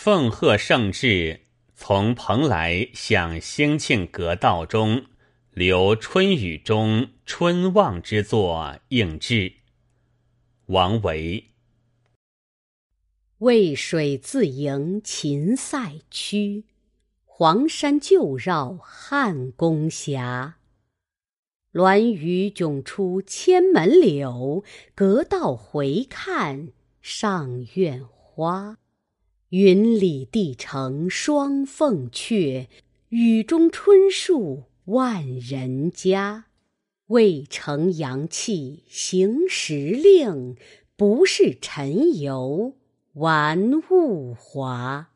奉贺圣至，从蓬莱向兴庆阁道中，留春雨中春望之作应制。王维。渭水自盈秦塞曲，黄山旧绕汉宫峡。鸾舆迥出千门柳，阁道回看上苑花。云里帝城双凤阙，雨中春树万人家。渭城阳气行时令，不是晨游玩物华。